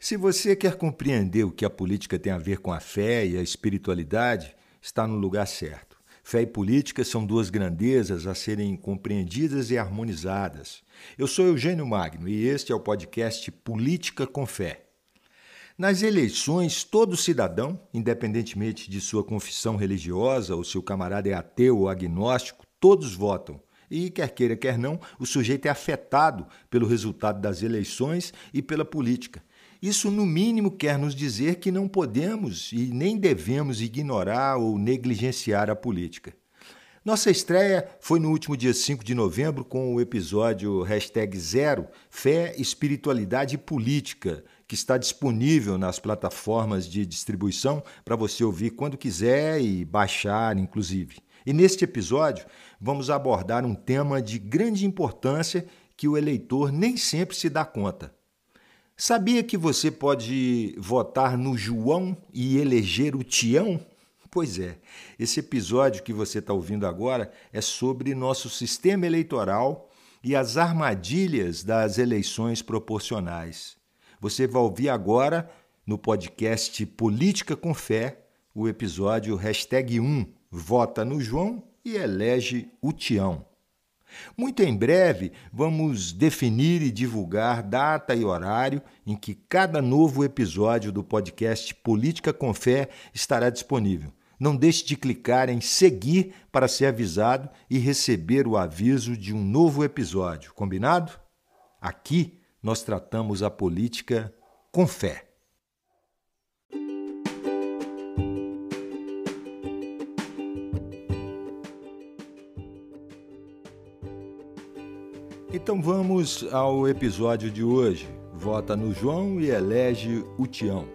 Se você quer compreender o que a política tem a ver com a fé e a espiritualidade, está no lugar certo. Fé e política são duas grandezas a serem compreendidas e harmonizadas. Eu sou Eugênio Magno e este é o podcast Política com Fé. Nas eleições, todo cidadão, independentemente de sua confissão religiosa ou se o camarada é ateu ou agnóstico, todos votam. E, quer queira, quer não, o sujeito é afetado pelo resultado das eleições e pela política. Isso, no mínimo, quer nos dizer que não podemos e nem devemos ignorar ou negligenciar a política. Nossa estreia foi no último dia 5 de novembro com o episódio hashtag Zero Fé, Espiritualidade e Política, que está disponível nas plataformas de distribuição para você ouvir quando quiser e baixar, inclusive. E neste episódio vamos abordar um tema de grande importância que o eleitor nem sempre se dá conta Sabia que você pode votar no João e eleger o Tião? Pois é, esse episódio que você está ouvindo agora é sobre nosso sistema eleitoral e as armadilhas das eleições proporcionais. Você vai ouvir agora no podcast Política com Fé o episódio hashtag 1 Vota no João e elege o Tião. Muito em breve, vamos definir e divulgar data e horário em que cada novo episódio do podcast Política com Fé estará disponível. Não deixe de clicar em seguir para ser avisado e receber o aviso de um novo episódio, combinado? Aqui nós tratamos a política com fé. Então vamos ao episódio de hoje. Vota no João e elege o Tião.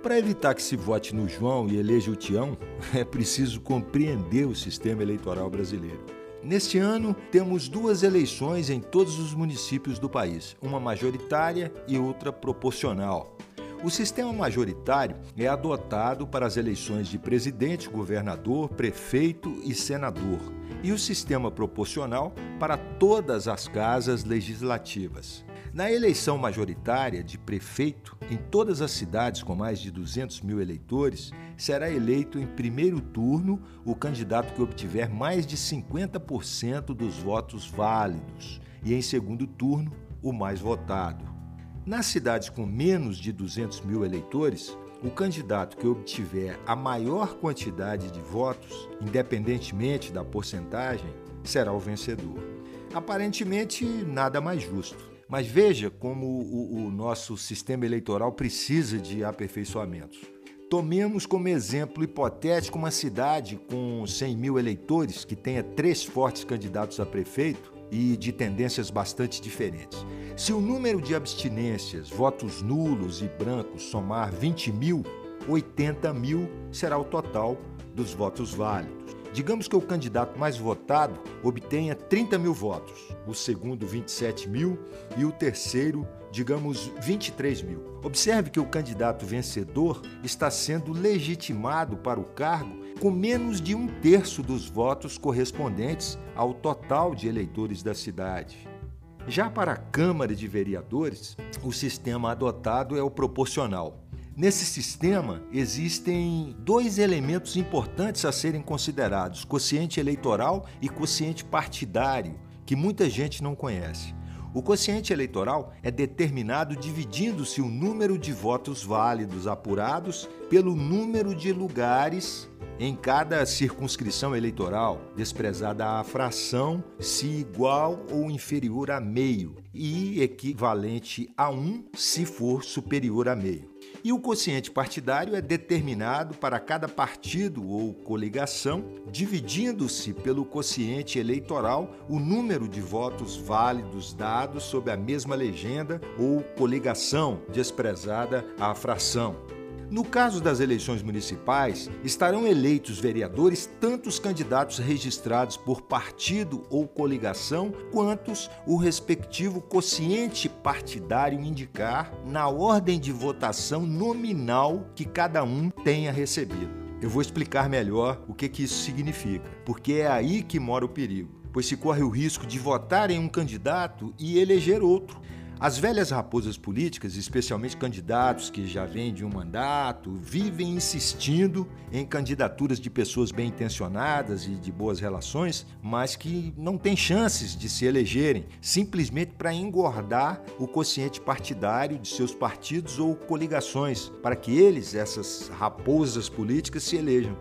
Para evitar que se vote no João e eleja o Tião, é preciso compreender o sistema eleitoral brasileiro. Neste ano, temos duas eleições em todos os municípios do país, uma majoritária e outra proporcional. O sistema majoritário é adotado para as eleições de presidente, governador, prefeito e senador e o sistema proporcional para todas as casas legislativas. Na eleição majoritária de prefeito, em todas as cidades com mais de 200 mil eleitores, será eleito em primeiro turno o candidato que obtiver mais de 50% dos votos válidos e, em segundo turno, o mais votado. Nas cidades com menos de 200 mil eleitores, o candidato que obtiver a maior quantidade de votos, independentemente da porcentagem, será o vencedor. Aparentemente, nada mais justo. Mas veja como o, o nosso sistema eleitoral precisa de aperfeiçoamentos. Tomemos como exemplo hipotético uma cidade com 100 mil eleitores que tenha três fortes candidatos a prefeito e de tendências bastante diferentes. Se o número de abstinências, votos nulos e brancos somar 20 mil, 80 mil será o total dos votos válidos. Digamos que o candidato mais votado obtenha 30 mil votos, o segundo 27 mil e o terceiro, digamos, 23 mil. Observe que o candidato vencedor está sendo legitimado para o cargo com menos de um terço dos votos correspondentes ao total de eleitores da cidade. Já para a Câmara de Vereadores, o sistema adotado é o proporcional. Nesse sistema, existem dois elementos importantes a serem considerados: quociente eleitoral e quociente partidário, que muita gente não conhece. O quociente eleitoral é determinado dividindo-se o número de votos válidos apurados pelo número de lugares em cada circunscrição eleitoral, desprezada a fração se igual ou inferior a meio e equivalente a 1 se for superior a meio. E o quociente partidário é determinado para cada partido ou coligação, dividindo-se pelo quociente eleitoral o número de votos válidos dados sob a mesma legenda ou coligação, desprezada a fração. No caso das eleições municipais, estarão eleitos vereadores tanto os candidatos registrados por partido ou coligação, quantos o respectivo quociente partidário indicar na ordem de votação nominal que cada um tenha recebido. Eu vou explicar melhor o que, que isso significa, porque é aí que mora o perigo, pois se corre o risco de votar em um candidato e eleger outro As velhas raposas políticas, especialmente candidatos que já vêm de um mandato, vivem insistindo em candidaturas de pessoas bem intencionadas e de boas relações, mas que não têm chances de se elegerem, simplesmente para engordar o quociente partidário de seus partidos ou coligações, para que eles, essas raposas políticas, se elejam.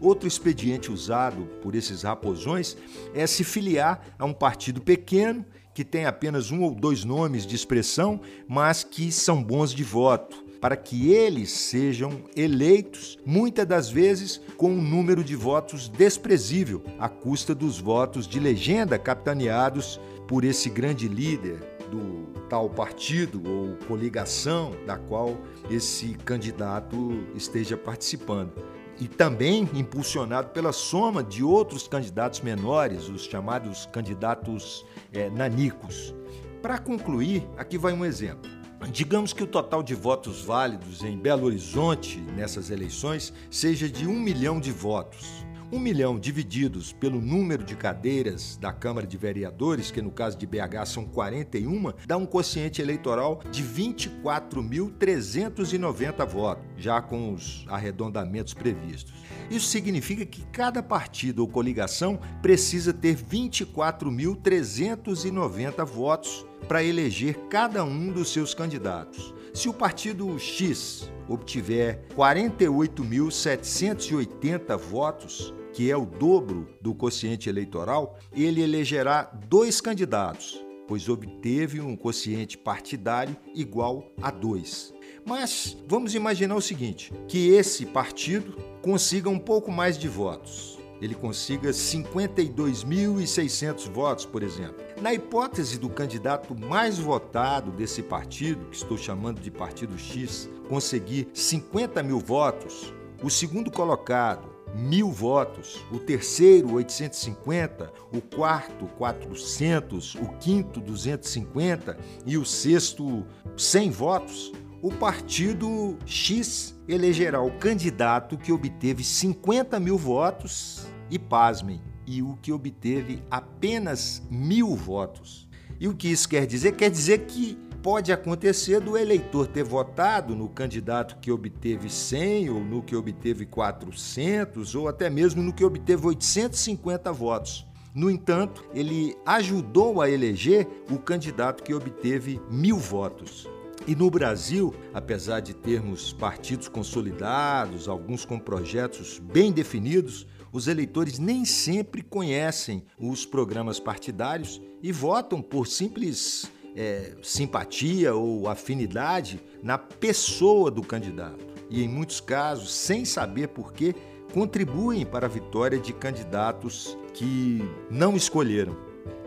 Outro expediente usado por esses raposões é se filiar a um partido pequeno que tem apenas um ou dois nomes de expressão, mas que são bons de voto, para que eles sejam eleitos, muitas das vezes com um número de votos desprezível, à custa dos votos de legenda capitaneados por esse grande líder do tal partido ou coligação da qual esse candidato esteja participando e também impulsionado pela soma de outros candidatos menores, os chamados candidatos é, nanicos. Para concluir, aqui vai um exemplo. Digamos que o total de votos válidos em Belo Horizonte nessas eleições seja de um milhão de votos. Um milhão divididos pelo número de cadeiras da Câmara de Vereadores, que no caso de BH são 41, dá um quociente eleitoral de 24.390 votos, já com os arredondamentos previstos. Isso significa que cada partido ou coligação precisa ter 24.390 votos para eleger cada um dos seus candidatos. Se o partido X obtiver 48.780 votos, que é o dobro do quociente eleitoral, ele elegerá dois candidatos, pois obteve um quociente partidário igual a 2. Mas vamos imaginar o seguinte: que esse partido consiga um pouco mais de votos. Ele consiga 52.600 votos, por exemplo. Na hipótese do candidato mais votado desse partido, que estou chamando de Partido X, conseguir 50 mil votos, o segundo colocado mil votos, o terceiro 850, o quarto 400, o quinto 250 e o sexto 100 votos, o partido X elegerá o candidato que obteve 50 mil votos e, pasmem, e o que obteve apenas mil votos. E o que isso quer dizer? Quer dizer que pode acontecer do eleitor ter votado no candidato que obteve 100 ou no que obteve 400 ou até mesmo no que obteve 850 votos. No entanto, ele ajudou a eleger o candidato que obteve mil votos. E no Brasil, apesar de termos partidos consolidados, alguns com projetos bem definidos, os eleitores nem sempre conhecem os programas partidários e votam por simples é, simpatia ou afinidade na pessoa do candidato. E em muitos casos, sem saber por quê, contribuem para a vitória de candidatos que não escolheram.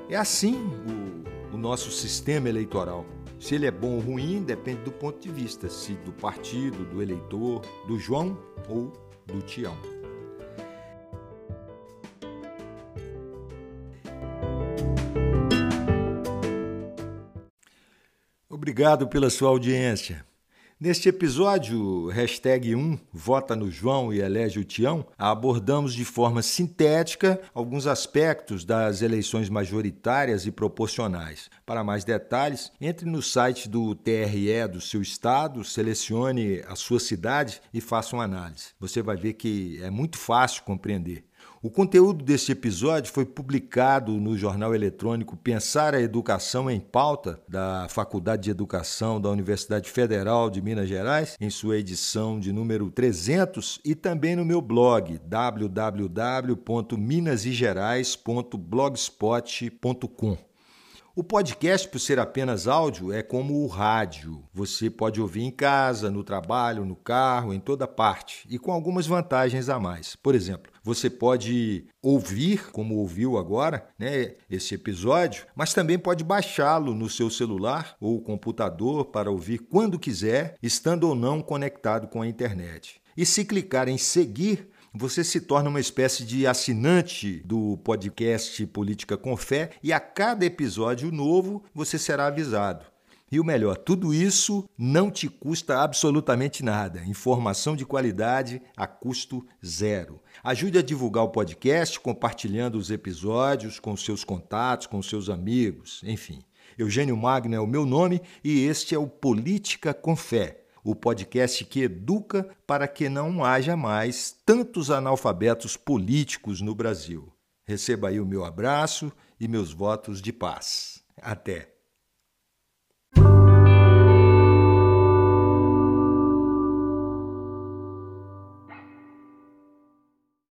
É assim o, o nosso sistema eleitoral. Se ele é bom ou ruim depende do ponto de vista, se do partido, do eleitor, do João ou do Tião. Obrigado pela sua audiência. Neste episódio, hashtag 1, Vota no João e elege o Tião, abordamos de forma sintética alguns aspectos das eleições majoritárias e proporcionais. Para mais detalhes, entre no site do TRE do seu estado, selecione a sua cidade e faça uma análise. Você vai ver que é muito fácil compreender. O conteúdo deste episódio foi publicado no jornal eletrônico Pensar a Educação em Pauta, da Faculdade de Educação da Universidade Federal de Minas Gerais, em sua edição de número 300, e também no meu blog www.minasigerais.blogspot.com. O podcast, por ser apenas áudio, é como o rádio. Você pode ouvir em casa, no trabalho, no carro, em toda parte, e com algumas vantagens a mais. Por exemplo, você pode ouvir, como ouviu agora, né, esse episódio, mas também pode baixá-lo no seu celular ou computador para ouvir quando quiser, estando ou não conectado com a internet. E se clicar em seguir, você se torna uma espécie de assinante do podcast Política com Fé e a cada episódio novo você será avisado. E o melhor, tudo isso não te custa absolutamente nada. Informação de qualidade a custo zero. Ajude a divulgar o podcast compartilhando os episódios com seus contatos, com seus amigos, enfim. Eugênio Magno é o meu nome e este é o Política com Fé, o podcast que educa para que não haja mais tantos analfabetos políticos no Brasil. Receba aí o meu abraço e meus votos de paz. Até!